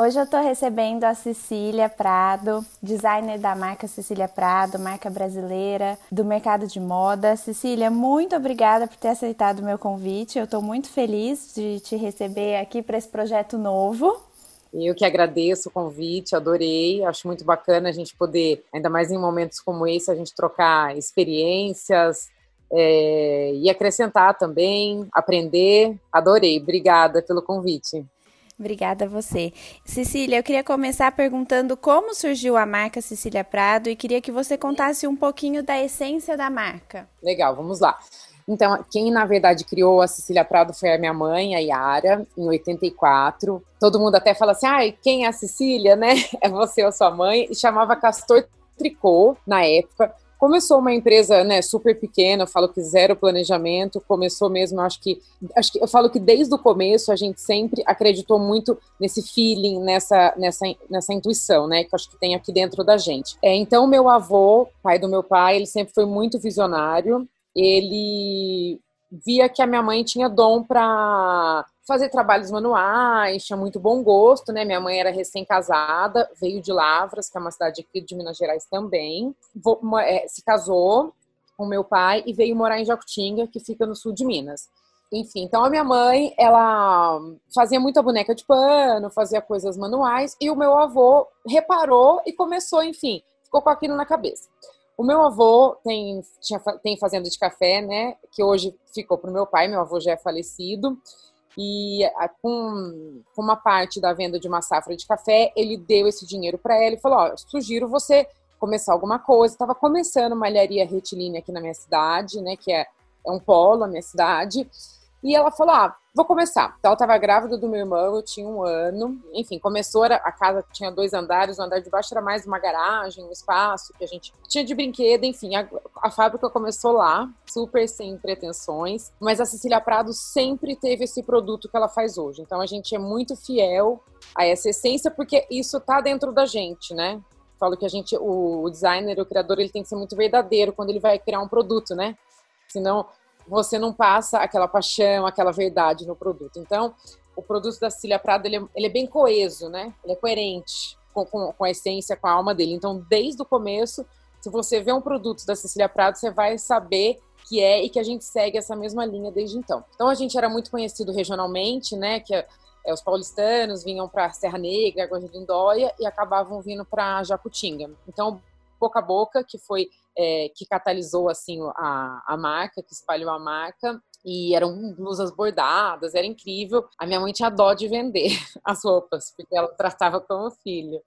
Hoje eu estou recebendo a Cecília Prado, designer da marca Cecília Prado, marca brasileira do mercado de moda. Cecília, muito obrigada por ter aceitado o meu convite. Eu estou muito feliz de te receber aqui para esse projeto novo. Eu que agradeço o convite, adorei. Acho muito bacana a gente poder, ainda mais em momentos como esse, a gente trocar experiências é, e acrescentar também, aprender. Adorei. Obrigada pelo convite. Obrigada a você. Cecília, eu queria começar perguntando como surgiu a marca Cecília Prado e queria que você contasse um pouquinho da essência da marca. Legal, vamos lá. Então, quem na verdade criou a Cecília Prado foi a minha mãe, a Yara, em 84. Todo mundo até fala assim: ai, quem é a Cecília, né? É você ou sua mãe. E chamava Castor Tricô na época. Começou uma empresa, né, super pequena, eu falo que zero planejamento, começou mesmo, acho que, acho que eu falo que desde o começo a gente sempre acreditou muito nesse feeling, nessa, nessa, nessa intuição, né, que acho que tem aqui dentro da gente. É, então, meu avô, pai do meu pai, ele sempre foi muito visionário, ele via que a minha mãe tinha dom para fazer trabalhos manuais, tinha muito bom gosto, né? Minha mãe era recém-casada, veio de Lavras, que é uma cidade aqui de Minas Gerais também, é, se casou com meu pai e veio morar em Jacutinga, que fica no sul de Minas. Enfim, então a minha mãe, ela fazia muita boneca de pano, fazia coisas manuais, e o meu avô reparou e começou, enfim, ficou com aquilo na cabeça. O meu avô tem, tinha, tem fazenda de café, né? Que hoje ficou para o meu pai, meu avô já é falecido. E com, com uma parte da venda de uma safra de café, ele deu esse dinheiro para ela e falou: Ó, sugiro você começar alguma coisa. Estava começando malharia retilínea aqui na minha cidade, né? Que é, é um polo, a minha cidade. E ela falou: Ah, vou começar. Então, ela estava grávida do meu irmão, eu tinha um ano. Enfim, começou, a casa tinha dois andares, o andar de baixo era mais uma garagem, um espaço que a gente tinha de brinquedo, enfim. A, a fábrica começou lá, super sem pretensões. Mas a Cecília Prado sempre teve esse produto que ela faz hoje. Então, a gente é muito fiel a essa essência, porque isso tá dentro da gente, né? Falo que a gente, o designer, o criador, ele tem que ser muito verdadeiro quando ele vai criar um produto, né? Senão, você não passa aquela paixão, aquela verdade no produto. Então, o produto da Cecília Prado, ele é, ele é bem coeso, né? Ele é coerente com, com, com, a essência, com a alma dele. Então, desde o começo, se você vê um produto da Cecília Prado, você vai saber que é e que a gente segue essa mesma linha desde então. Então, a gente era muito conhecido regionalmente, né? Que é, é os paulistanos vinham para Serra Negra, Água de Lindóia e acabavam vindo para Jacutinga. Então, boca a boca, que foi é, que catalisou assim a, a marca, que espalhou a marca. E eram blusas bordadas, era incrível. A minha mãe tinha dó de vender as roupas, porque ela tratava como filho.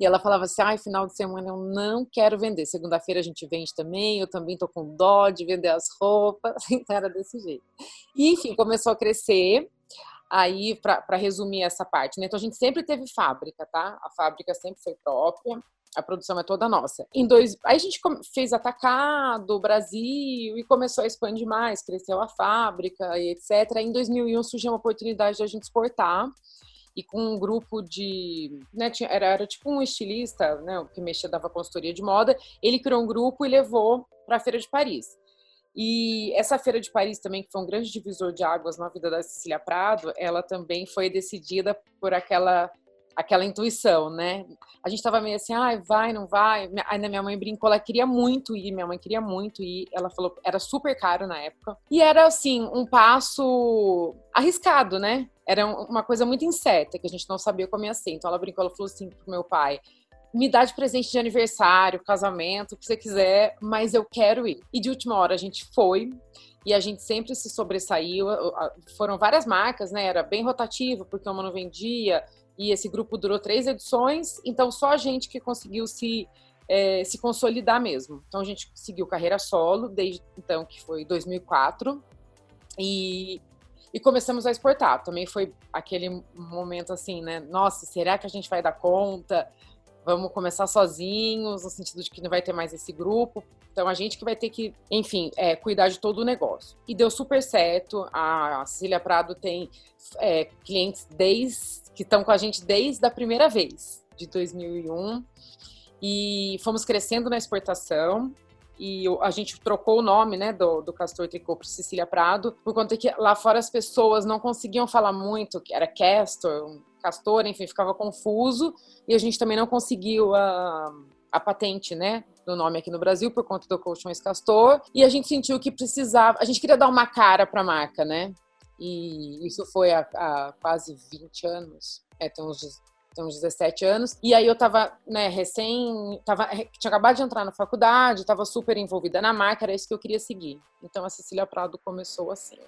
E ela falava assim: ai, final de semana eu não quero vender. Segunda-feira a gente vende também, eu também tô com dó de vender as roupas. Então era desse jeito. E, enfim, começou a crescer aí para resumir essa parte, né? Então a gente sempre teve fábrica, tá? A fábrica sempre foi própria a produção é toda nossa. Em dois, aí a gente fez atacado Brasil e começou a expandir mais, cresceu a fábrica e etc. Em 2001 surgiu uma oportunidade de a gente exportar e com um grupo de, né, tinha, era, era tipo um estilista, né, que mexia dava consultoria de moda. Ele criou um grupo e levou para a feira de Paris. E essa feira de Paris também, que foi um grande divisor de águas na vida da Cecília Prado, ela também foi decidida por aquela aquela intuição, né? A gente tava meio assim, ai, ah, vai, não vai. Ainda minha mãe brincou, ela queria muito ir, minha mãe queria muito ir. Ela falou, era super caro na época. E era, assim, um passo arriscado, né? Era uma coisa muito incerta, que a gente não sabia como ia ser. Então ela brincou, ela falou assim pro meu pai, me dá de presente de aniversário, casamento, o que você quiser, mas eu quero ir. E de última hora a gente foi, e a gente sempre se sobressaiu. Foram várias marcas, né? Era bem rotativo, porque uma não vendia, e esse grupo durou três edições, então só a gente que conseguiu se, é, se consolidar mesmo. Então a gente seguiu carreira solo, desde então, que foi 2004, e, e começamos a exportar. Também foi aquele momento assim, né? Nossa, será que a gente vai dar conta? vamos começar sozinhos, no sentido de que não vai ter mais esse grupo. Então a gente que vai ter que, enfim, é, cuidar de todo o negócio. E deu super certo. A Cecília Prado tem é, clientes desde, que estão com a gente desde a primeira vez, de 2001. E fomos crescendo na exportação. E a gente trocou o nome né, do, do Castor Tricô para Cecília Prado, por conta que lá fora as pessoas não conseguiam falar muito, que era Castor, Castor, enfim, ficava confuso, e a gente também não conseguiu a, a patente, né, do nome aqui no Brasil por conta do Colchões Castor, e a gente sentiu que precisava, a gente queria dar uma cara para a marca, né, e isso foi há, há, quase 20 anos, é, tem uns, tem uns 17 anos, e aí eu tava, né, recém, tava, tinha acabado de entrar na faculdade, tava super envolvida na marca, era isso que eu queria seguir, então a Cecília Prado começou assim.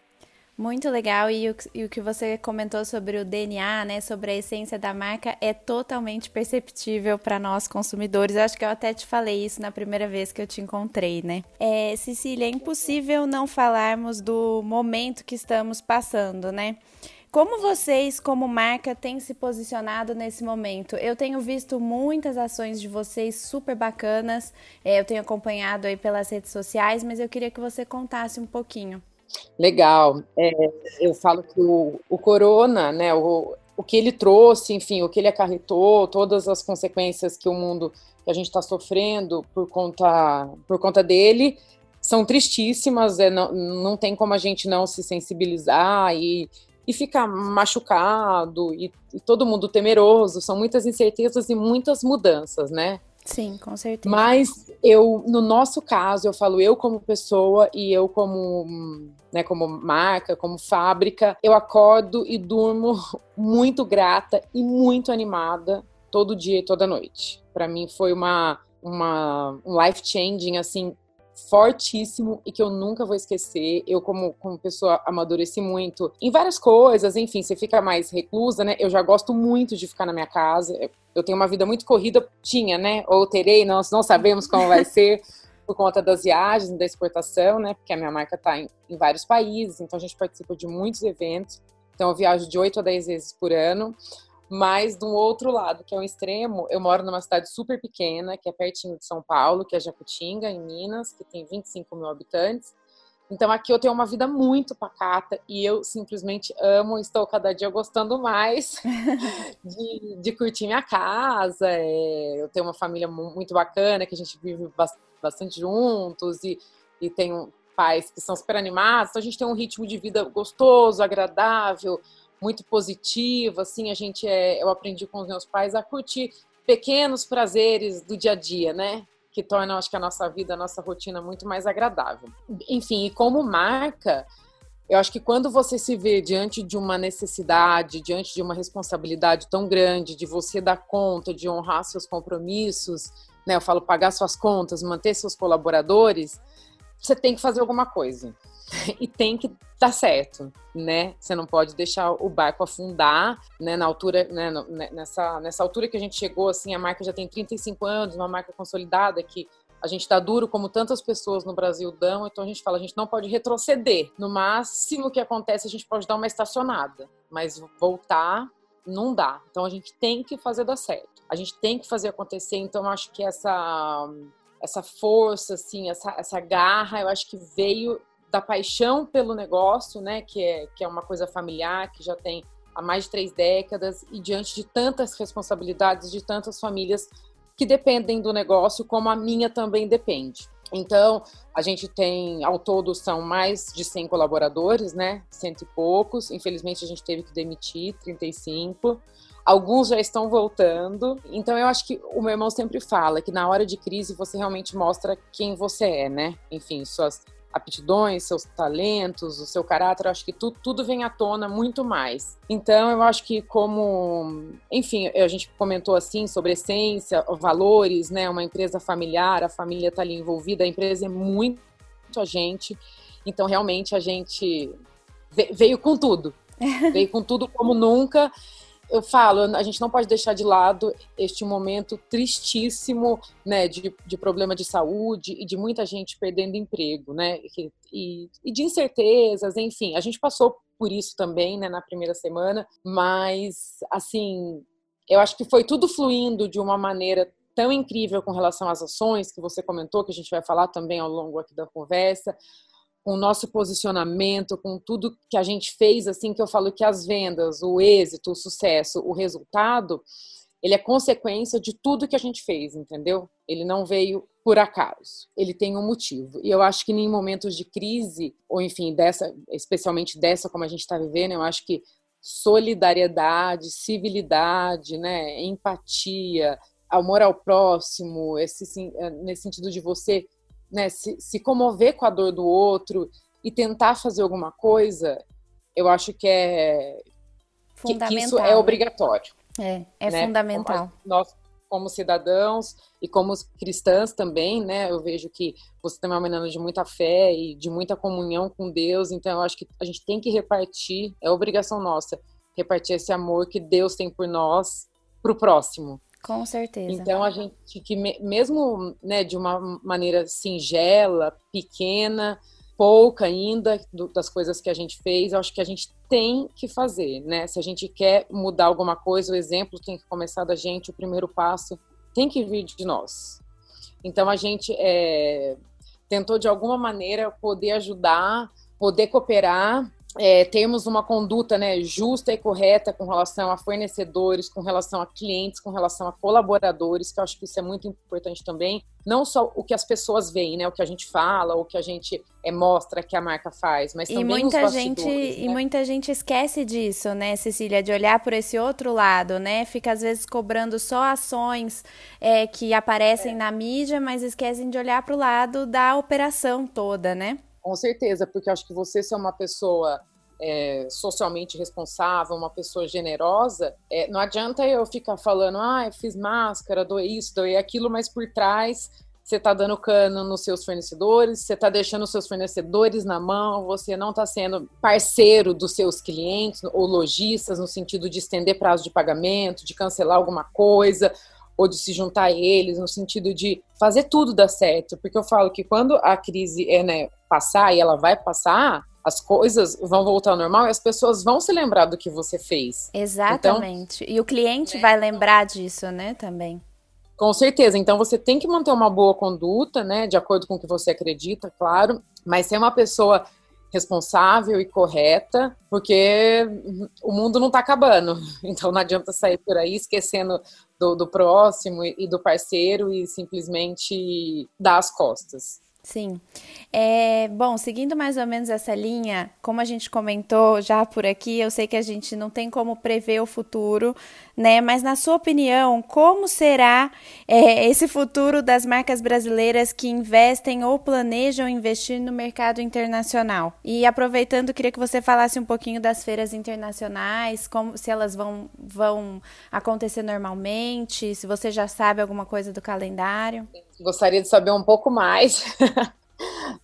Muito legal. E o, e o, que você comentou sobre o DNA, né? Sobre a essência da marca, é totalmente perceptível para nós consumidores. Acho que eu até te falei isso na primeira vez que eu te encontrei, né? É, Cecília, é impossível não falarmos do momento que estamos passando, né? Como vocês, como marca, têm se posicionado nesse momento? Eu tenho visto muitas ações de vocês super bacanas, é, eu tenho acompanhado aí pelas redes sociais, mas eu queria que você contasse um pouquinho. Legal. É, eu falo que o, o corona, né, o, o que ele trouxe, enfim, o que ele acarretou, todas as consequências que o mundo que a gente está sofrendo por conta, por conta dele, são tristíssimas. É, não, não tem como a gente não se sensibilizar e, e ficar machucado e, e todo mundo temeroso. São muitas incertezas e muitas mudanças, né? Sim, com certeza. Mas eu, no nosso caso, eu falo eu como pessoa e eu como, né, como marca, como fábrica, eu acordo e durmo muito grata e muito animada todo dia e toda noite. Para mim foi uma uma um life changing assim fortíssimo e que eu nunca vou esquecer. Eu, como, como pessoa, amadureci muito em várias coisas, enfim, você fica mais reclusa, né? Eu já gosto muito de ficar na minha casa. Eu tenho uma vida muito corrida, tinha, né? Ou terei, nós não sabemos como vai ser. por conta das viagens, da exportação, né? Porque a minha marca está em, em, vários países, então a gente participa de muitos eventos. Então eu viajo de 8 a 10 vezes por ano. Mas, do outro lado, que é o extremo, eu moro numa cidade super pequena, que é pertinho de São Paulo, que é Jacutinga, em Minas, que tem 25 mil habitantes. Então, aqui eu tenho uma vida muito pacata e eu simplesmente amo, estou cada dia gostando mais de, de curtir minha casa. É, eu tenho uma família muito bacana, que a gente vive bastante juntos e, e tenho pais que são super animados. Então, a gente tem um ritmo de vida gostoso, agradável muito positivo, assim, a gente é, eu aprendi com os meus pais a curtir pequenos prazeres do dia a dia, né? Que tornam, acho que a nossa vida, a nossa rotina muito mais agradável. Enfim, e como marca, eu acho que quando você se vê diante de uma necessidade, diante de uma responsabilidade tão grande, de você dar conta, de honrar seus compromissos, né? Eu falo pagar suas contas, manter seus colaboradores, você tem que fazer alguma coisa. e tem que dar certo, né? Você não pode deixar o barco afundar, né? Na altura, né? né? Nessa, nessa altura que a gente chegou, assim, a marca já tem 35 anos, uma marca consolidada que a gente tá duro como tantas pessoas no Brasil dão, então a gente fala, a gente não pode retroceder. No máximo que acontece, a gente pode dar uma estacionada, mas voltar não dá. Então a gente tem que fazer dar certo. A gente tem que fazer acontecer. Então acho que essa essa força, assim, essa, essa garra, eu acho que veio da paixão pelo negócio, né, que é, que é uma coisa familiar, que já tem há mais de três décadas, e diante de tantas responsabilidades de tantas famílias que dependem do negócio, como a minha também depende. Então, a gente tem, ao todo, são mais de 100 colaboradores, né? Cento e poucos. Infelizmente, a gente teve que demitir 35. Alguns já estão voltando. Então, eu acho que o meu irmão sempre fala que na hora de crise você realmente mostra quem você é, né? Enfim, suas aptidões, seus talentos, o seu caráter, eu acho que tu, tudo vem à tona muito mais. Então, eu acho que como, enfim, a gente comentou assim sobre essência, valores, né? Uma empresa familiar, a família está ali envolvida, a empresa é muito a gente. Então, realmente, a gente veio com tudo. veio com tudo como nunca eu falo, a gente não pode deixar de lado este momento tristíssimo, né, de, de problema de saúde e de muita gente perdendo emprego, né, e, e de incertezas, enfim, a gente passou por isso também, né, na primeira semana, mas, assim, eu acho que foi tudo fluindo de uma maneira tão incrível com relação às ações que você comentou, que a gente vai falar também ao longo aqui da conversa, com o nosso posicionamento, com tudo que a gente fez, assim que eu falo que as vendas, o êxito, o sucesso, o resultado, ele é consequência de tudo que a gente fez, entendeu? Ele não veio por acaso, ele tem um motivo. E eu acho que em momentos de crise, ou enfim, dessa, especialmente dessa como a gente está vivendo, eu acho que solidariedade, civilidade, né, empatia, amor ao próximo, esse, eh, nesse sentido de você né, se, se comover com a dor do outro e tentar fazer alguma coisa, eu acho que é que, que isso é obrigatório. É, é né? fundamental. Como nós, como cidadãos e como cristãs também, né? Eu vejo que você também é uma menina de muita fé e de muita comunhão com Deus, então eu acho que a gente tem que repartir, é obrigação nossa, repartir esse amor que Deus tem por nós para o próximo. Com certeza. Então a gente que mesmo né, de uma maneira singela, pequena, pouca ainda do, das coisas que a gente fez, eu acho que a gente tem que fazer, né? Se a gente quer mudar alguma coisa, o exemplo tem que começar da gente, o primeiro passo tem que vir de nós. Então a gente é, tentou de alguma maneira poder ajudar, poder cooperar é, termos uma conduta né, justa e correta com relação a fornecedores, com relação a clientes, com relação a colaboradores, que eu acho que isso é muito importante também. Não só o que as pessoas veem, né, o que a gente fala, o que a gente é, mostra que a marca faz, mas também e muita os gente né? E muita gente esquece disso, né, Cecília, de olhar por esse outro lado, né? Fica às vezes cobrando só ações é, que aparecem é. na mídia, mas esquecem de olhar para o lado da operação toda, né? Com certeza, porque eu acho que você ser uma pessoa é, socialmente responsável, uma pessoa generosa, é, não adianta eu ficar falando, ah, eu fiz máscara, doei isso, doei aquilo, mas por trás você está dando cano nos seus fornecedores, você está deixando os seus fornecedores na mão, você não está sendo parceiro dos seus clientes ou lojistas no sentido de estender prazo de pagamento, de cancelar alguma coisa, ou de se juntar a eles, no sentido de fazer tudo dar certo. Porque eu falo que quando a crise é, né, passar, e ela vai passar, as coisas vão voltar ao normal e as pessoas vão se lembrar do que você fez. Exatamente. Então, e o cliente vai lembrar disso, né, também. Com certeza. Então você tem que manter uma boa conduta, né, de acordo com o que você acredita, claro, mas ser uma pessoa responsável e correta, porque o mundo não está acabando. Então não adianta sair por aí esquecendo do, do próximo e do parceiro e simplesmente dar as costas. Sim. É, bom, seguindo mais ou menos essa linha, como a gente comentou já por aqui, eu sei que a gente não tem como prever o futuro, né? Mas na sua opinião, como será é, esse futuro das marcas brasileiras que investem ou planejam investir no mercado internacional? E aproveitando, queria que você falasse um pouquinho das feiras internacionais, como se elas vão, vão acontecer normalmente, se você já sabe alguma coisa do calendário gostaria de saber um pouco mais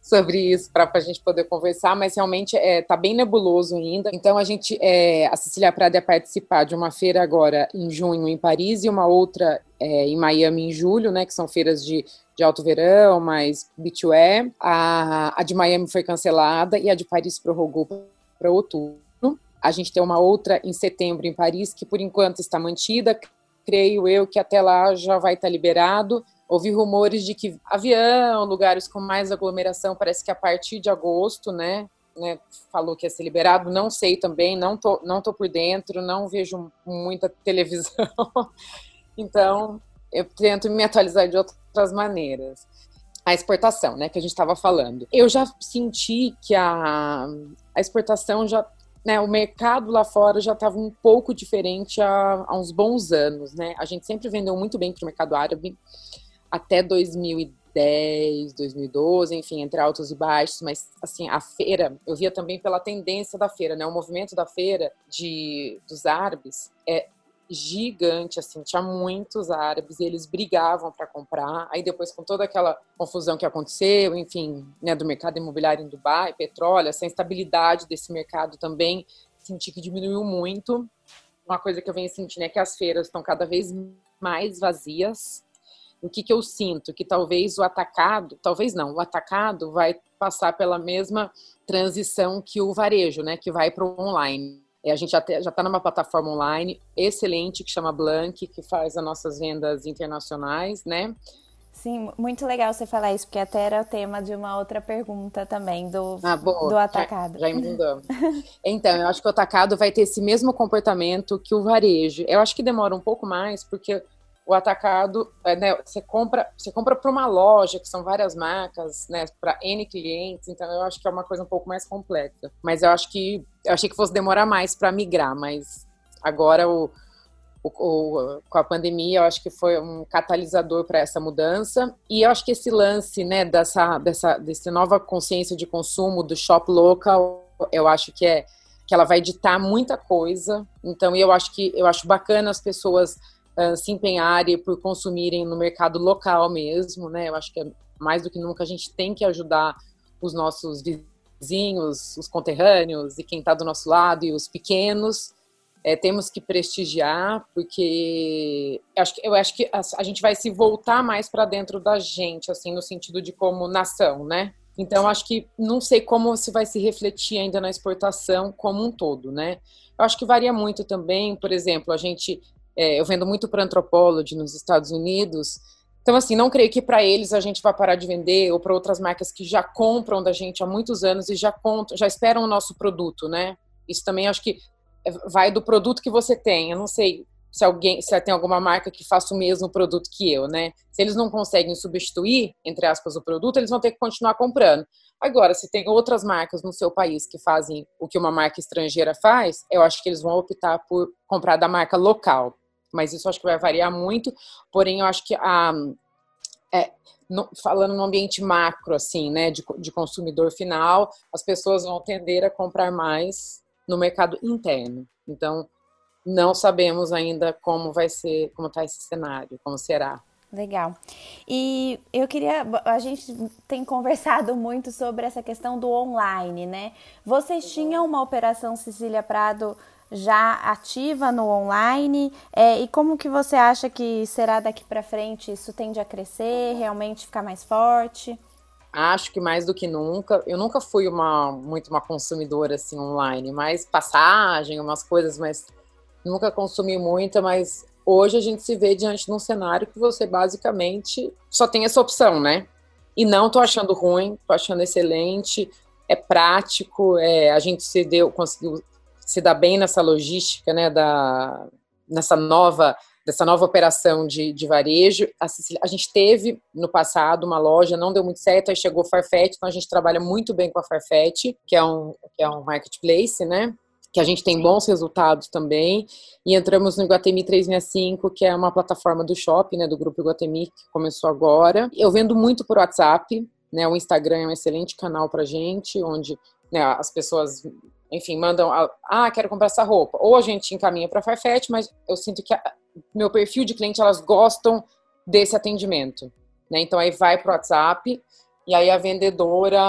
sobre isso para a gente poder conversar, mas realmente está é, tá bem nebuloso ainda. Então a gente, é, a Cecília Prada ia participar de uma feira agora em junho em Paris e uma outra é, em Miami em julho, né? Que são feiras de, de alto verão, mais beachwear. A, a de Miami foi cancelada e a de Paris prorrogou para outubro. A gente tem uma outra em setembro em Paris que por enquanto está mantida. Creio eu que até lá já vai estar tá liberado ouvi rumores de que avião, lugares com mais aglomeração, parece que a partir de agosto, né, né, falou que ia ser liberado, não sei também, não tô, não tô por dentro, não vejo muita televisão, então eu tento me atualizar de outras maneiras. A exportação, né, que a gente estava falando. Eu já senti que a, a exportação já né, o mercado lá fora já estava um pouco diferente há, há, uns bons anos, né? A gente sempre vendeu muito bem para o mercado árabe, até 2000 2010, 2012, enfim, entre altos e baixos, mas assim, a feira, eu via também pela tendência da feira, né? O movimento da feira de dos árabes é gigante, assim, tinha muitos árabes e eles brigavam para comprar. Aí depois, com toda aquela confusão que aconteceu, enfim, né, do mercado imobiliário em Dubai, petróleo, essa instabilidade desse mercado também, senti que diminuiu muito. Uma coisa que eu venho sentindo é que as feiras estão cada vez mais vazias. O que, que eu sinto? Que talvez o atacado, talvez não, o atacado vai passar pela mesma transição que o varejo, né, que vai para o online a gente já está numa plataforma online excelente que chama Blank, que faz as nossas vendas internacionais, né? Sim, muito legal você falar isso, porque até era o tema de uma outra pergunta também do, ah, do atacado. Já, já emendamos. então, eu acho que o atacado vai ter esse mesmo comportamento que o varejo. Eu acho que demora um pouco mais, porque o atacado, é, né, você compra, você compra para uma loja, que são várias marcas, né, para N clientes, então eu acho que é uma coisa um pouco mais complexa. Mas eu acho que eu achei que fosse demorar mais para migrar, mas agora o, o, o, com a pandemia, eu acho que foi um catalisador para essa mudança. E eu acho que esse lance, né, dessa, dessa, dessa nova consciência de consumo do shop local, eu acho que é que ela vai ditar muita coisa. Então, eu acho que eu acho bacana as pessoas uh, se empenharem por consumirem no mercado local mesmo, né? Eu acho que é mais do que nunca a gente tem que ajudar os nossos vizinhos, os conterrâneos e quem está do nosso lado e os pequenos. É, temos que prestigiar, porque eu acho que, eu acho que a, a gente vai se voltar mais para dentro da gente, assim, no sentido de como nação, né? Então, acho que não sei como se vai se refletir ainda na exportação como um todo, né? Eu acho que varia muito também, por exemplo, a gente é, eu vendo muito para Anthropology nos Estados Unidos. Então, assim, não creio que para eles a gente vai parar de vender ou para outras marcas que já compram da gente há muitos anos e já contam, já esperam o nosso produto, né? Isso também acho que é, vai do produto que você tem. Eu não sei se alguém, se tem alguma marca que faça o mesmo produto que eu, né? Se eles não conseguem substituir, entre aspas, o produto, eles vão ter que continuar comprando. Agora, se tem outras marcas no seu país que fazem o que uma marca estrangeira faz, eu acho que eles vão optar por comprar da marca local mas isso acho que vai variar muito. Porém, eu acho que a, é, no, falando no ambiente macro, assim, né, de, de consumidor final, as pessoas vão tender a comprar mais no mercado interno. Então, não sabemos ainda como vai ser, como está esse cenário, como será. Legal. E eu queria. A gente tem conversado muito sobre essa questão do online, né? Vocês tinham uma operação Cecília Prado já ativa no online? É, e como que você acha que será daqui para frente? Isso tende a crescer, realmente ficar mais forte? Acho que mais do que nunca. Eu nunca fui uma muito uma consumidora assim online, mais passagem, umas coisas, mas nunca consumi muita, mas hoje a gente se vê diante de um cenário que você basicamente só tem essa opção, né? E não tô achando ruim, tô achando excelente, é prático, é, a gente se deu, conseguiu se dá bem nessa logística, né, da, nessa nova dessa nova operação de, de varejo. A, a, gente teve no passado uma loja, não deu muito certo, aí chegou Farfetch, então a gente trabalha muito bem com a Farfetch, que é um, que é um marketplace, né? Que a gente tem bons resultados também. E entramos no Iguatemi 365, que é uma plataforma do shopping, né? Do grupo Iguatemi, que começou agora. Eu vendo muito por WhatsApp, né? O Instagram é um excelente canal pra gente, onde né, as pessoas enfim, mandam, ah, quero comprar essa roupa. Ou a gente encaminha para Farfetch, mas eu sinto que a, meu perfil de cliente, elas gostam desse atendimento, né? Então aí vai pro WhatsApp e aí a vendedora,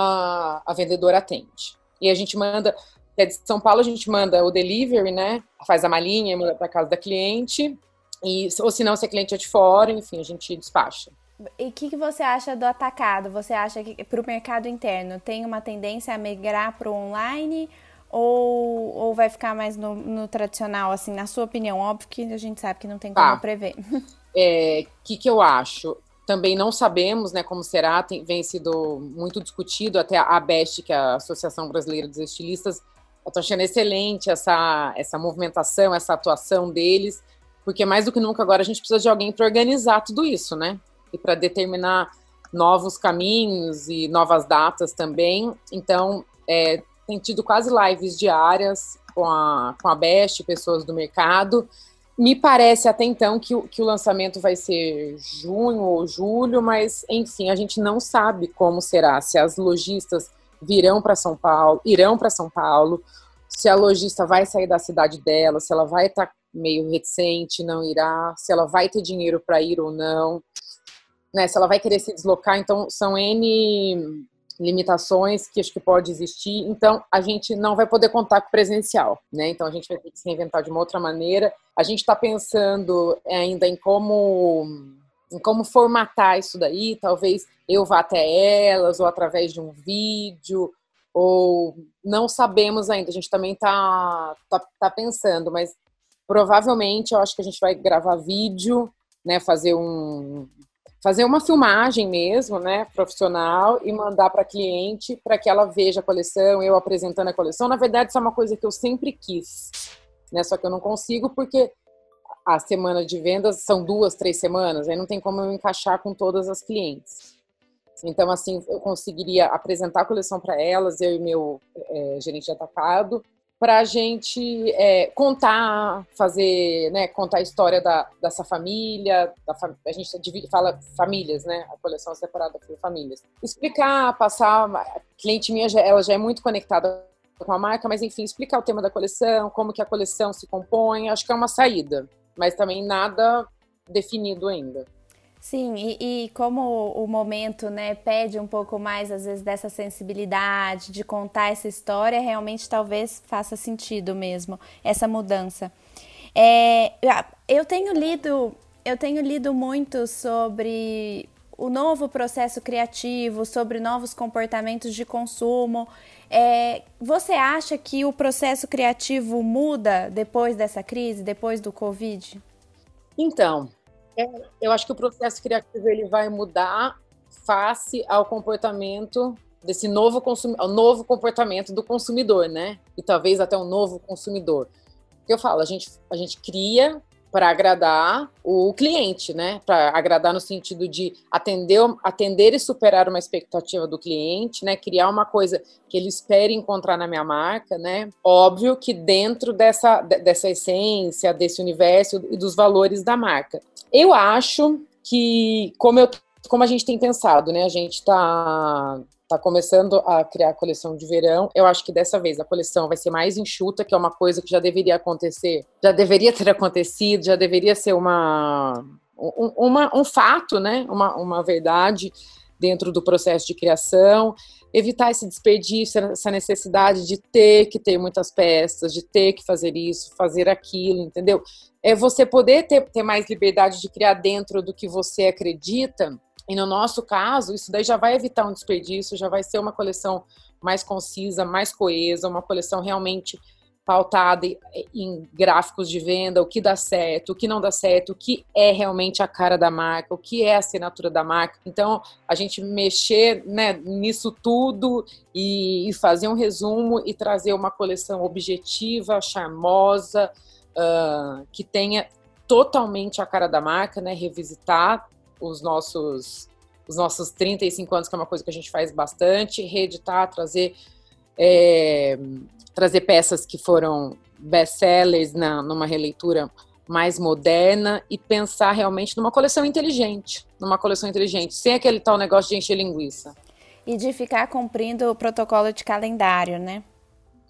a vendedora atende. E a gente manda, é de São Paulo a gente manda o delivery, né? Faz a malinha, manda para casa da cliente. E ou se não, se a cliente é de fora, enfim, a gente despacha. E o que, que, você acha do atacado? Você acha que para o mercado interno tem uma tendência a migrar para o online ou, ou vai ficar mais no, no, tradicional, assim, na sua opinião? Óbvio que a gente sabe que não tem como ah, prever. O é, que, que eu acho? Também não sabemos né, como será, tem, vem sido muito discutido, até a ABEST, que é a Associação Brasileira dos Estilistas, eu estou achando excelente essa, essa movimentação, essa atuação deles, porque mais do que nunca agora a gente precisa de alguém para organizar tudo isso, né? E para determinar novos caminhos e novas datas também. Então, é, tem tido quase lives diárias com a, com a Best, pessoas do mercado, Me parece até então que o, que o lançamento vai ser junho ou julho, mas enfim, a gente não sabe como será. Se as lojistas virão para São Paulo, irão para São Paulo, se a lojista vai sair da cidade dela, se ela vai estar tá meio reticente, não irá, se ela vai ter dinheiro para ir ou não, né? Se ela vai querer se deslocar, então são N limitações que acho que pode existir. Então, a gente não vai poder contar com presencial, né? Então, a gente vai ter que se reinventar de uma outra maneira. A gente está pensando ainda em como em como formatar isso daí. Talvez eu vá até elas ou através de um vídeo ou não sabemos ainda. A gente também está tá, tá pensando, mas provavelmente eu acho que a gente vai gravar vídeo, né? Fazer um fazer uma filmagem mesmo, né, profissional e mandar para cliente para que ela veja a coleção, eu apresentando a coleção. Na verdade, isso é uma coisa que eu sempre quis, né? Só que eu não consigo porque a semana de vendas são duas, três semanas, aí não tem como eu encaixar com todas as clientes. Então, assim, eu conseguiria apresentar a coleção para elas, eu e meu é, gerente de atacado, para a gente é, contar, fazer, né, contar a história da, dessa família, da, a gente divide, fala famílias, né, a coleção é separada por famílias. Explicar, passar, a cliente minha, ela já é muito conectada com a marca, mas enfim, explicar o tema da coleção, como que a coleção se compõe, acho que é uma saída, mas também nada definido ainda. Sim, e, e, como o momento né, pede um pouco mais, às vezes, dessa sensibilidade, de contar essa história, realmente talvez faça sentido mesmo essa mudança. É, eu tenho lido, eu tenho lido muito sobre o novo processo criativo, sobre novos comportamentos de consumo. É, você acha que o processo criativo muda depois dessa crise, depois do Covid? Então, é, eu acho que o processo criativo ele vai mudar face ao comportamento desse novo consumidor, novo comportamento do consumidor, né? E talvez até um novo consumidor. Eu falo, a gente, a gente cria para agradar o cliente, né? Para agradar no sentido de atender, atender e superar uma expectativa do cliente, né? Criar uma coisa que ele espere encontrar na minha marca, né? Óbvio que dentro dessa, dessa essência, desse universo e dos valores da marca. Eu acho que, como, eu, como a gente tem pensado, né? A gente está tá começando a criar a coleção de verão. Eu acho que dessa vez a coleção vai ser mais enxuta, que é uma coisa que já deveria acontecer, já deveria ter acontecido, já deveria ser uma, um, uma, um fato, né? Uma, uma verdade dentro do processo de criação, evitar esse desperdício, essa necessidade de ter que ter muitas peças, de ter que fazer isso, fazer aquilo, entendeu? É você poder ter, ter mais liberdade de criar dentro do que você acredita e no nosso caso, isso daí já vai evitar um desperdício, já vai ser uma coleção mais concisa, mais coesa, uma coleção realmente pautada em gráficos de venda, o que dá certo, o que não dá certo, o que é realmente a cara da marca, o que é a assinatura da marca. Então, a gente mexer né, nisso tudo e, e, fazer um resumo e trazer uma coleção objetiva, charmosa, uh, que tenha totalmente a cara da marca, né, revisitar os nossos, os nossos 35 anos, que é uma coisa que a gente faz bastante, reeditar, trazer, é, trazer peças que foram best-sellers na, numa releitura mais moderna e pensar realmente numa coleção inteligente, numa coleção inteligente, sem aquele tal negócio de encher linguiça. E de ficar cumprindo o protocolo de calendário, né?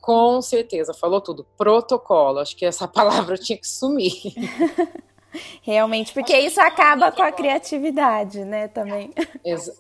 Com certeza, falou tudo. Protocolo, acho que essa palavra tinha que sumir. Realmente, porque isso acaba com a criatividade, né, também.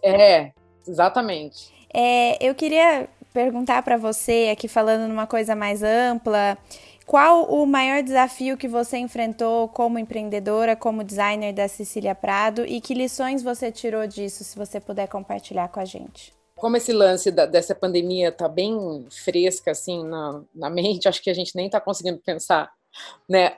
É, exatamente. É, eu queria perguntar para você, aqui falando numa coisa mais ampla, qual o maior desafio que você enfrentou como empreendedora, como designer da Cecília Prado e que lições você tirou disso, se você puder compartilhar com a gente? Como esse lance da, dessa pandemia está bem fresca assim na, na mente, acho que a gente nem está conseguindo pensar né,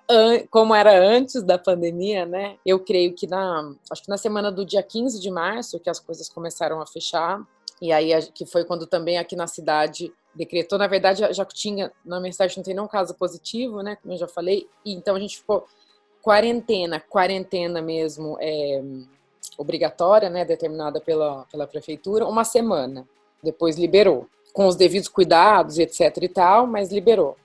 como era antes da pandemia, né? Eu creio que na, acho que na semana do dia 15 de março que as coisas começaram a fechar, e aí que foi quando também aqui na cidade decretou, na verdade já tinha, na minha cidade não tem nenhum caso positivo, né, como eu já falei, e então a gente ficou quarentena, quarentena mesmo, é, obrigatória, né, determinada pela, pela prefeitura, uma semana, depois liberou, com os devidos cuidados, etc e tal, mas liberou.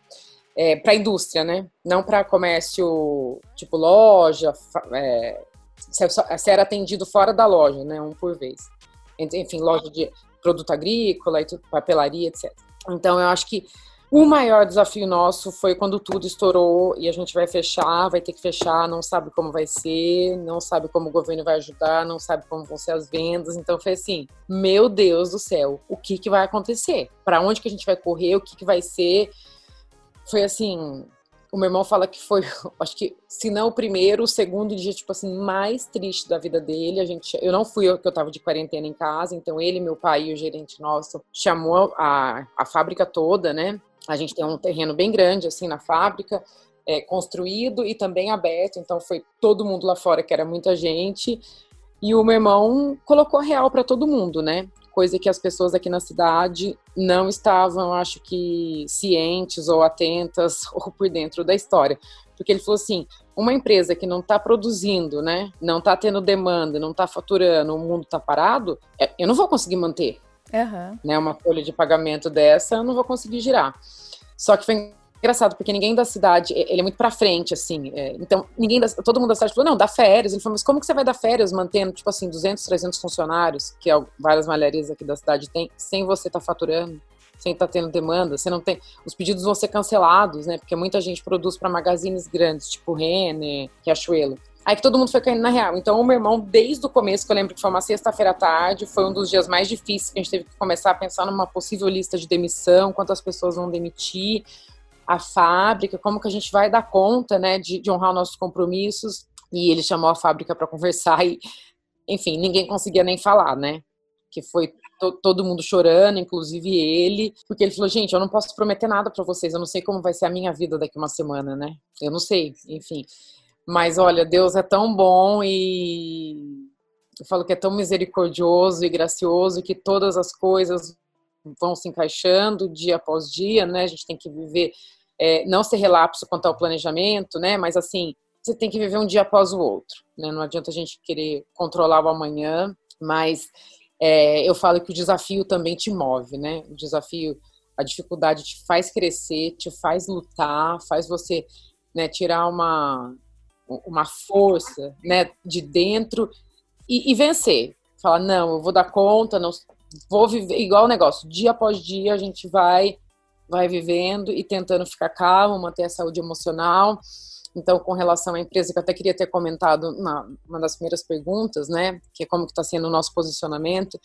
é, para indústria, né? Não para comércio tipo loja, é, se era atendido fora da loja, né? Um por vez. Enfim, loja de produto agrícola e papelaria, etc. Então, eu acho que o maior desafio nosso foi quando tudo estourou e a gente vai fechar, vai ter que fechar, não sabe como vai ser, não sabe como o governo vai ajudar, não sabe como vão ser as vendas. Então foi assim, meu Deus do céu, o que que vai acontecer? Para onde que a gente vai correr? O que que vai ser? Foi assim, o meu irmão fala que foi, acho que, se não o primeiro, o segundo dia, tipo assim, mais triste da vida dele. A gente, eu não fui eu que eu tava de quarentena em casa, então ele, meu pai e o gerente nosso chamou a, a fábrica toda, né? A gente tem um terreno bem grande, assim, na fábrica, é, construído e também aberto, então foi todo mundo lá fora, que era muita gente. E o meu irmão colocou real para todo mundo, né? Coisa que as pessoas aqui na cidade não estavam, acho que, cientes ou atentas ou por dentro da história. Porque ele falou assim: uma empresa que não está produzindo, né? Não está tendo demanda, não está faturando, o mundo está parado, é, eu não vou conseguir manter. Uhum. Né, uma folha de pagamento dessa, eu não vou conseguir girar. Só que foi engraçado, porque ninguém da cidade, ele é muito pra frente, assim. É, então, ninguém da, todo mundo da cidade falou, não, dá férias. Ele falou, mas como que você vai dar férias mantendo, tipo assim, 200, 300 funcionários, que é, várias malharias aqui da cidade têm, sem você estar tá faturando? Sem estar tá tendo demanda, você não tem. Os pedidos vão ser cancelados, né? Porque muita gente produz para magazines grandes, tipo Renner, Riachuelo. Aí que todo mundo foi caindo na real. Então, o meu irmão, desde o começo, que eu lembro que foi uma sexta-feira à tarde, foi um dos dias mais difíceis que a gente teve que começar a pensar numa possível lista de demissão, quantas pessoas vão demitir, a fábrica, como que a gente vai dar conta, né, de, de honrar nossos compromissos. E ele chamou a fábrica para conversar e, enfim, ninguém conseguia nem falar, né? Que foi to, todo mundo chorando, inclusive ele, porque ele falou: gente, eu não posso prometer nada para vocês, eu não sei como vai ser a minha vida daqui uma semana, né? Eu não sei, enfim. Mas olha, Deus é tão bom e eu falo que é tão misericordioso e gracioso que todas as coisas vão se encaixando dia após dia, né? A gente tem que viver, é, não ser relapso quanto ao planejamento, né? Mas assim, você tem que viver um dia após o outro, né? Não adianta a gente querer controlar o amanhã, mas é, eu falo que o desafio também te move, né? O desafio, a dificuldade te faz crescer, te faz lutar, faz você né, tirar uma uma força né, de dentro e, e, vencer. Falar, não, eu vou dar conta, não vou viver igual o negócio, dia após dia a gente vai vai vivendo e tentando ficar calmo, manter a saúde emocional. Então, com relação à empresa, que eu até queria ter comentado na uma das primeiras perguntas, né, que é como que está sendo o nosso posicionamento.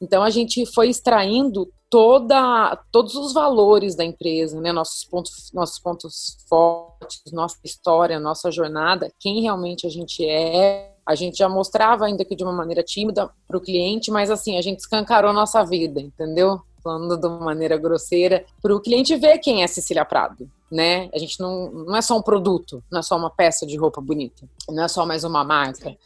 Então, a gente foi extraindo toda, todos os valores da empresa, né, nossos pontos, nossos pontos fortes, nossa história, nossa jornada, quem realmente a gente é. A gente já mostrava ainda que de uma maneira tímida para o cliente, mas assim, a gente escancarou nossa vida, entendeu? Falando de uma maneira grosseira, para o cliente ver quem é Cecília Prado, né? A gente não, não é só um produto, não é só uma peça de roupa bonita, não é só mais uma marca,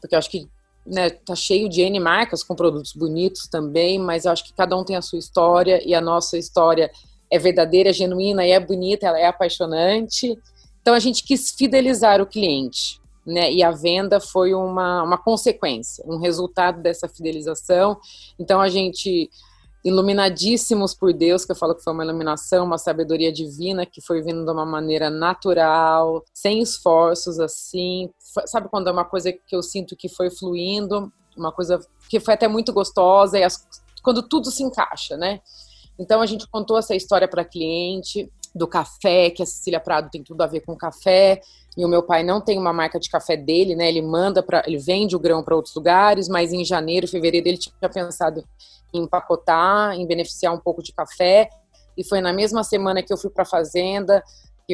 porque eu acho que né, tá cheio de N marcas com produtos bonitos também, mas eu acho que cada um tem a sua história e a nossa história é verdadeira, genuína e é bonita, ela é apaixonante. Então a gente quis fidelizar o cliente, né? E a venda foi uma, uma consequência, um resultado dessa fidelização. Então a gente iluminadíssimos por Deus, que eu falo que foi uma iluminação, uma sabedoria divina que foi vindo de uma maneira natural, sem esforços, assim. Sabe quando é uma coisa que eu sinto que foi fluindo, uma coisa que foi até muito gostosa, e as, quando tudo se encaixa, né? Então a gente contou essa história para cliente do café, que a Cecília Prado tem tudo a ver com café, e o meu pai não tem uma marca de café dele, né? Ele manda para, ele vende o grão para outros lugares, mas em janeiro, fevereiro ele tinha pensado empacotar, em beneficiar um pouco de café. E foi na mesma semana que eu fui para a fazenda,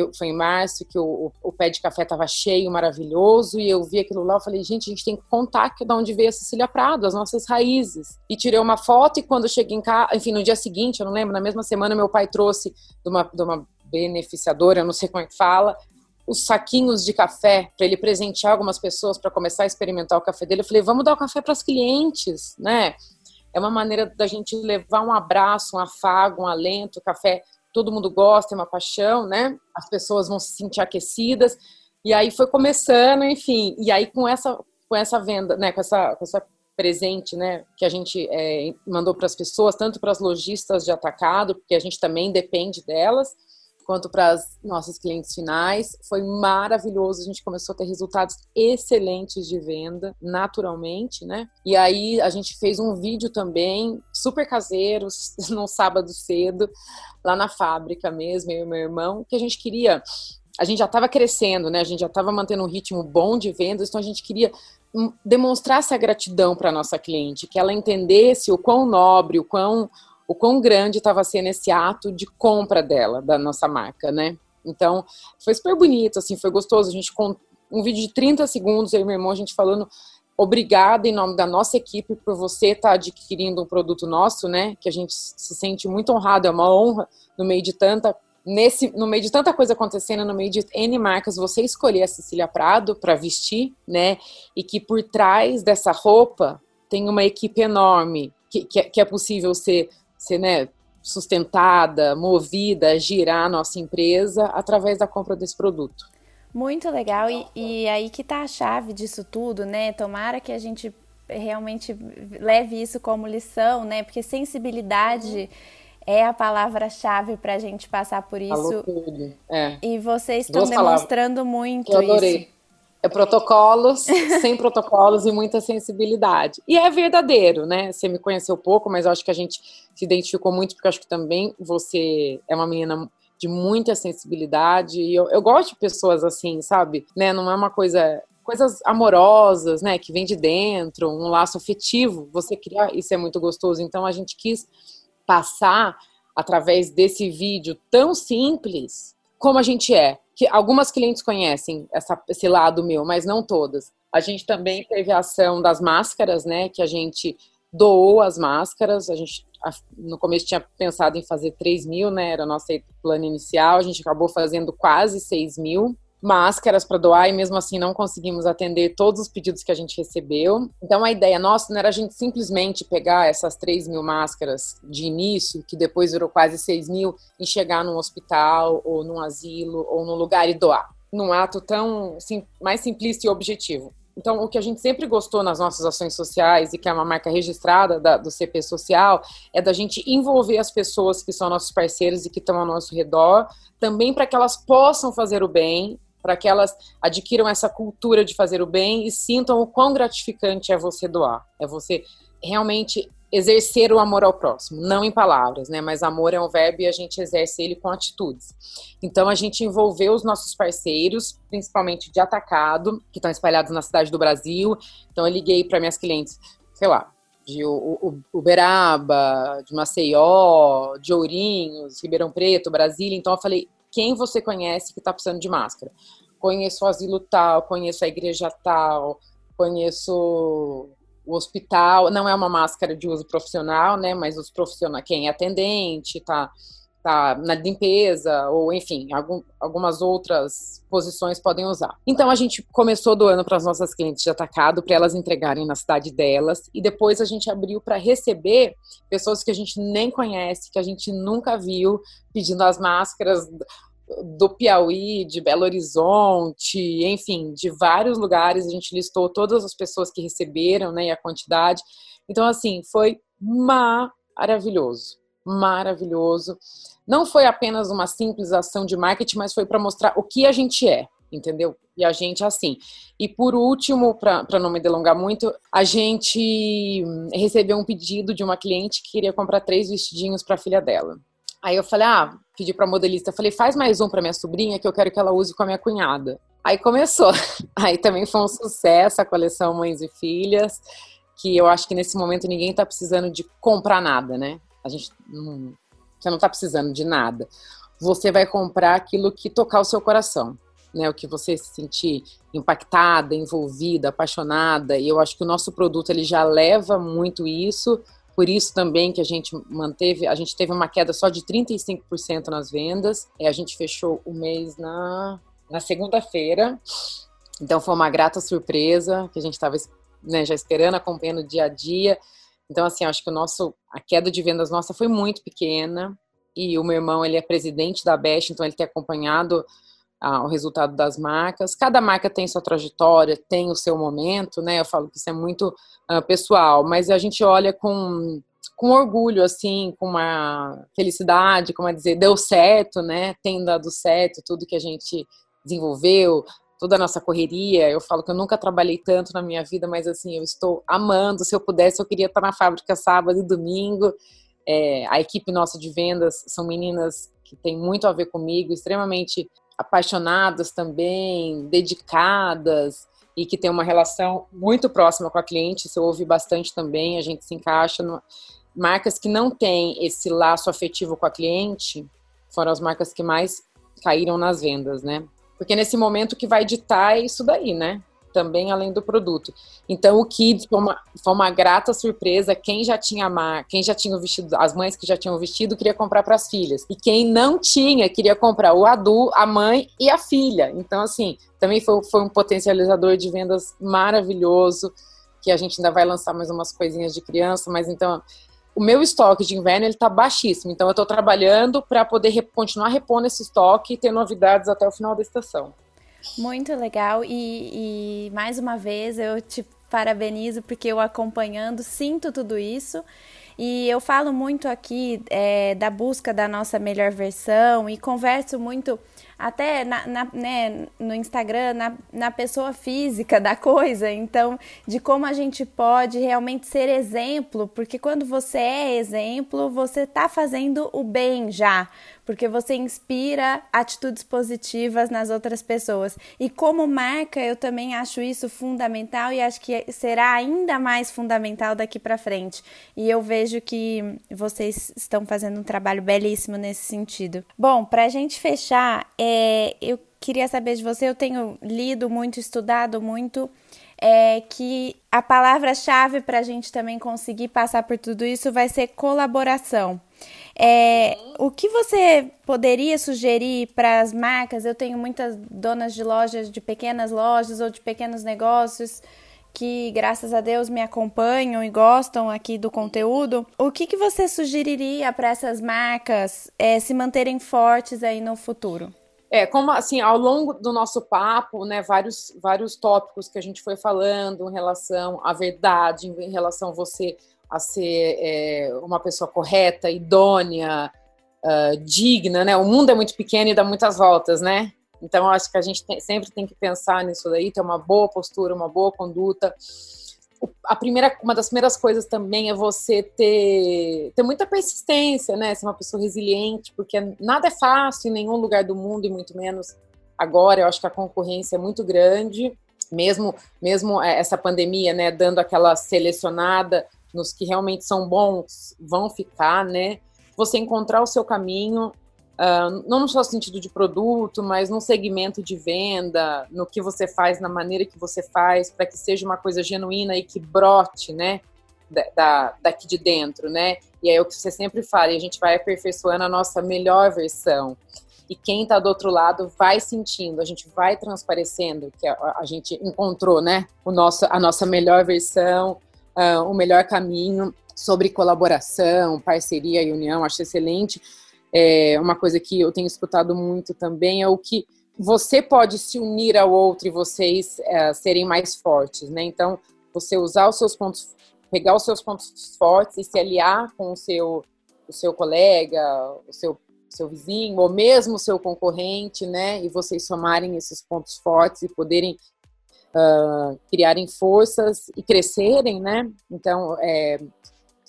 que foi em março, que o, o pé de café estava cheio, maravilhoso, e eu vi aquilo lá, eu falei, gente, a gente tem que contar de onde veio a Cecília Prado, as nossas raízes. E tirei uma foto, e quando cheguei em casa, enfim, no dia seguinte, eu não lembro, na mesma semana, meu pai trouxe de uma, de uma beneficiadora, eu não sei como é que fala, os saquinhos de café para ele presentear algumas pessoas para começar a experimentar o café dele. Eu falei, vamos dar o café para as clientes, né? é uma maneira da gente levar um abraço, um afago, um alento, o café todo mundo gosta, é uma paixão, né? As pessoas vão se sentir aquecidas. E aí foi começando, enfim, e aí com essa com essa venda, né, com essa com essa presente, né, que a gente é, mandou para as pessoas, tanto para as lojistas de atacado, porque a gente também depende delas, quanto para as nossas clientes finais. Foi maravilhoso, a gente começou a ter resultados excelentes de venda, naturalmente, né? E aí a gente fez um vídeo também, super caseiro, num sábado cedo, lá na fábrica mesmo, eu e meu irmão, que a gente queria a gente já estava crescendo, né? A gente já estava mantendo um ritmo bom de vendas, então a gente queria hum, demonstrar essa gratidão para nossa cliente, que ela entendesse o quão nobre, o quão o quão grande estava sendo esse ato de compra dela, da nossa marca, né? Então, foi super bonito, assim, foi gostoso. A gente com um vídeo de 30 segundos, eu e meu irmão, a gente falando obrigada em nome da nossa equipe por você estar tá adquirindo um produto nosso, né? Que a gente se sente muito honrado, é uma honra no meio de tanta nesse no meio de tanta coisa acontecendo, no meio de N marcas, você escolher a Cecília Prado para vestir, né? E que por trás dessa roupa tem uma equipe enorme que, que, que é possível ser ser né, sustentada, movida, girar a nossa empresa através da compra desse produto. Muito legal, e, e aí que está a chave disso tudo, né? Tomara que a gente realmente leve isso como lição, né? Porque sensibilidade é a palavra-chave para a gente passar por isso. Falou tudo. É. E vocês estão demonstrando muito eu adorei. isso. É protocolos, sem protocolos e muita sensibilidade. E é verdadeiro, né? Você me conheceu pouco, mas eu acho que a gente se identificou muito, porque eu acho que também você é uma menina de muita sensibilidade. E eu, eu gosto de pessoas assim, sabe? Né? Não é uma coisa coisas amorosas, né, que vem de dentro, um laço afetivo, você criar, isso é muito gostoso. Então a gente quis passar através desse vídeo tão simples como a gente é que algumas clientes conhecem essa, esse lado meu, mas não todas. A gente também teve a ação das máscaras, né? Que a gente doou as máscaras. A gente no começo tinha pensado em fazer 3 mil, né? Era o nosso plano inicial. A gente acabou fazendo quase 6 mil máscaras para doar e mesmo assim não conseguimos atender todos os pedidos que a gente recebeu. Então a ideia nossa não era a gente simplesmente pegar essas 3 mil máscaras de início, que depois virou quase 6 mil, e chegar num hospital ou num asilo ou num lugar e doar. Num ato tão sim, mais simplista e objetivo. Então, o que a gente sempre gostou nas nossas ações sociais e que é uma marca registrada da, do CP Social é da gente envolver as pessoas que são nossos parceiros e que estão ao nosso redor, também para que elas possam fazer o bem para que elas adquiram essa cultura de fazer o bem e sintam o quão gratificante é você doar. É você realmente exercer o amor ao próximo, não em palavras, né? Mas amor é um verbo e a gente exerce ele com atitudes. Então a gente envolveu os nossos parceiros, principalmente de atacado, que estão espalhados na cidade do Brasil. Então eu liguei para minhas clientes, sei lá, de Uberaba, de Maceió, de Ourinhos, Ribeirão Preto, Brasília. Então eu falei, quem você conhece que está precisando de máscara. Conheço o asilo tal, conheço a igreja tal, conheço o hospital. Não é uma máscara de uso profissional, né? Mas os profissionais, quem é atendente, tá tá na limpeza, ou enfim, algum, algumas outras posições podem usar. Então a gente começou doando para as nossas clientes de atacado, para elas entregarem na cidade delas, e depois a gente abriu para receber pessoas que a gente nem conhece, que a gente nunca viu, pedindo as máscaras do Piauí, de Belo Horizonte, enfim, de vários lugares. A gente listou todas as pessoas que receberam, né, e a quantidade. Então, assim, foi maravilhoso, maravilhoso. Não foi apenas uma simples ação de marketing, mas foi para mostrar o que a gente é, entendeu? E a gente assim. E por último, para não me delongar muito, a gente recebeu um pedido de uma cliente que queria comprar três vestidinhos para a filha dela. Aí eu falei, ah, pedi para modelista, falei, faz mais um para minha sobrinha que eu quero que ela use com a minha cunhada. Aí começou. Aí também foi um sucesso a coleção Mães e Filhas, que eu acho que nesse momento ninguém está precisando de comprar nada, né? A gente não, você não está precisando de nada. Você vai comprar aquilo que tocar o seu coração, né? O que você se sentir impactada, envolvida, apaixonada. E eu acho que o nosso produto ele já leva muito isso. Por isso também que a gente manteve, a gente teve uma queda só de 35% nas vendas. E a gente fechou o mês na, na segunda-feira. Então foi uma grata surpresa que a gente estava né, já esperando, acompanhando dia a dia. Então, assim, acho que o nosso, a queda de vendas nossa foi muito pequena. E o meu irmão, ele é presidente da Best, então ele tem acompanhado ah, o resultado das marcas. Cada marca tem sua trajetória, tem o seu momento, né? Eu falo que isso é muito ah, pessoal, mas a gente olha com, com orgulho, assim, com uma felicidade, como é dizer, deu certo, né? Tem dado certo tudo que a gente desenvolveu, toda a nossa correria. Eu falo que eu nunca trabalhei tanto na minha vida, mas assim, eu estou amando. Se eu pudesse, eu queria estar na fábrica sábado e domingo. É, a equipe nossa de vendas são meninas que têm muito a ver comigo, extremamente apaixonadas também, dedicadas e que tem uma relação muito próxima com a cliente. Isso eu ouvi bastante também. A gente se encaixa. No... Marcas que não têm esse laço afetivo com a cliente foram as marcas que mais caíram nas vendas, né? Porque nesse momento que vai ditar é isso daí, né? Também além do produto. Então o Kids foi uma, foi uma grata surpresa. Quem já tinha quem já tinha vestido, as mães que já tinham vestido queria comprar para as filhas. E quem não tinha queria comprar o adulto, a mãe e a filha. Então assim, também foi, foi um potencializador de vendas maravilhoso. Que a gente ainda vai lançar mais umas coisinhas de criança, mas então o meu estoque de inverno ele está baixíssimo, então eu estou trabalhando para poder continuar repondo esse estoque e ter novidades até o final da estação. Muito legal. E, e mais uma vez eu te parabenizo porque eu acompanhando sinto tudo isso. E eu falo muito aqui é, da busca da nossa melhor versão e converso muito até na, na, né, no Instagram, na, na pessoa física da coisa, então, de como a gente pode realmente ser exemplo, porque quando você é exemplo, você está fazendo o bem já, porque você inspira atitudes positivas nas outras pessoas. E como marca, eu também acho isso fundamental e acho que será ainda mais fundamental daqui para frente. E eu vejo que vocês estão fazendo um trabalho belíssimo nesse sentido. Bom, para a gente fechar, é, eu queria saber de você. Eu tenho lido muito, estudado muito. É que a palavra-chave para a gente também conseguir passar por tudo isso vai ser colaboração. É, o que você poderia sugerir para as marcas? Eu tenho muitas donas de lojas, de pequenas lojas ou de pequenos negócios que, graças a Deus, me acompanham e gostam aqui do conteúdo. O que, que você sugeriria para essas marcas é, se manterem fortes aí no futuro? É, como assim, ao longo do nosso papo, né, vários, vários tópicos que a gente foi falando em relação à verdade, em relação a você a ser é, uma pessoa correta, idônea, uh, digna, né? O mundo é muito pequeno e dá muitas voltas, né? Então, acho que a gente tem, sempre tem que pensar nisso daí, ter uma boa postura, uma boa conduta. A primeira, uma das primeiras coisas também é você ter, ter muita persistência, né? Ser uma pessoa resiliente, porque nada é fácil em nenhum lugar do mundo e muito menos agora. Eu acho que a concorrência é muito grande, mesmo mesmo é, essa pandemia, né? Dando aquela selecionada nos que realmente são bons vão ficar, né? Você encontrar o seu caminho, uh, não só sentido de produto, mas no segmento de venda, no que você faz, na maneira que você faz, para que seja uma coisa genuína e que brote, né? Da, da, daqui de dentro, né? E é o que você sempre fala, e a gente vai aperfeiçoando a nossa melhor versão. E quem está do outro lado vai sentindo, a gente vai transparecendo que a, a gente encontrou, né? O nosso, a nossa melhor versão, uh, o melhor caminho sobre colaboração, parceria e união, acho excelente. É, uma coisa que eu tenho escutado muito também é o que você pode se unir ao outro e vocês é, serem mais fortes, né? Então, você usar os seus pontos, pegar os seus pontos fortes e se aliar com o seu, o seu colega, o seu, seu vizinho, ou mesmo seu concorrente, né? E vocês somarem esses pontos fortes e poderem uh, criarem forças e crescerem, né? Então, é,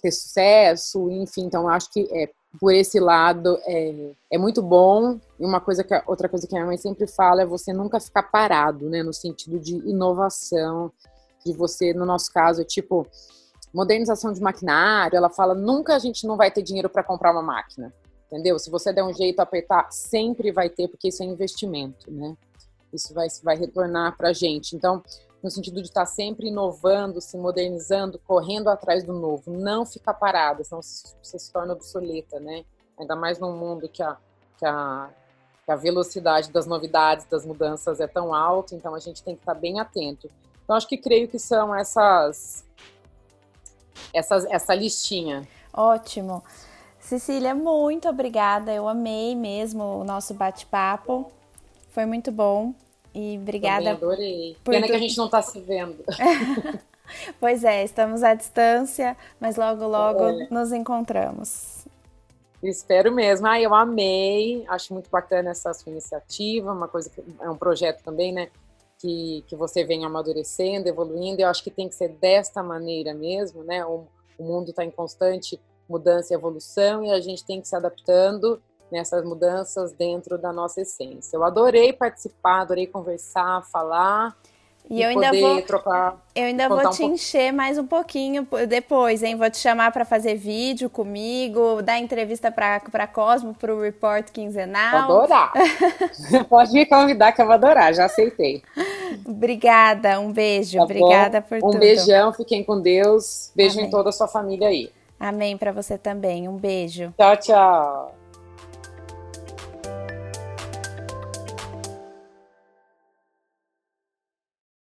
ter sucesso, enfim. Então, acho que é, por esse lado é, é muito bom. E uma coisa que outra coisa que a minha mãe sempre fala é você nunca ficar parado, né? No sentido de inovação, de você, no nosso caso, é tipo modernização de maquinário. Ela fala nunca a gente não vai ter dinheiro para comprar uma máquina, entendeu? Se você der um jeito apertar, sempre vai ter, porque isso é investimento, né? Isso vai, vai retornar para a gente. Então, no sentido de estar sempre inovando, se modernizando, correndo atrás do novo, não ficar parado, senão você se torna obsoleta, né? Ainda mais num mundo que a, que a, que a velocidade das novidades, das mudanças é tão alta, então a gente tem que estar bem atento. Então, acho que creio que são essas, essas essa listinha. Ótimo. Cecília, muito obrigada. Eu amei mesmo o nosso bate-papo. Foi muito bom. E obrigada. Também adorei. Por Pena tu... que a gente não está se vendo. Pois é, estamos à distância, mas logo, logo é. nos encontramos. Espero mesmo. Ah, eu amei. Acho muito bacana essa sua iniciativa, uma coisa que é um projeto também, né? Que, que você vem amadurecendo, evoluindo. Eu acho que tem que ser desta maneira mesmo, né? O, o mundo está em constante mudança e evolução e a gente tem que se adaptando nessas mudanças dentro da nossa essência. Eu adorei participar, adorei conversar, falar. E, e eu ainda vou trocar, eu ainda vou te um encher mais um pouquinho depois, hein? Vou te chamar para fazer vídeo comigo, dar entrevista para para Cosmo para o report quinzenal. Vou adorar. Pode me convidar que eu vou adorar, já aceitei. Obrigada, um beijo, tá obrigada por um tudo. Um beijão, fiquem com Deus. Beijo Amém. em toda a sua família aí. Amém para você também. Um beijo. Tchau, tchau.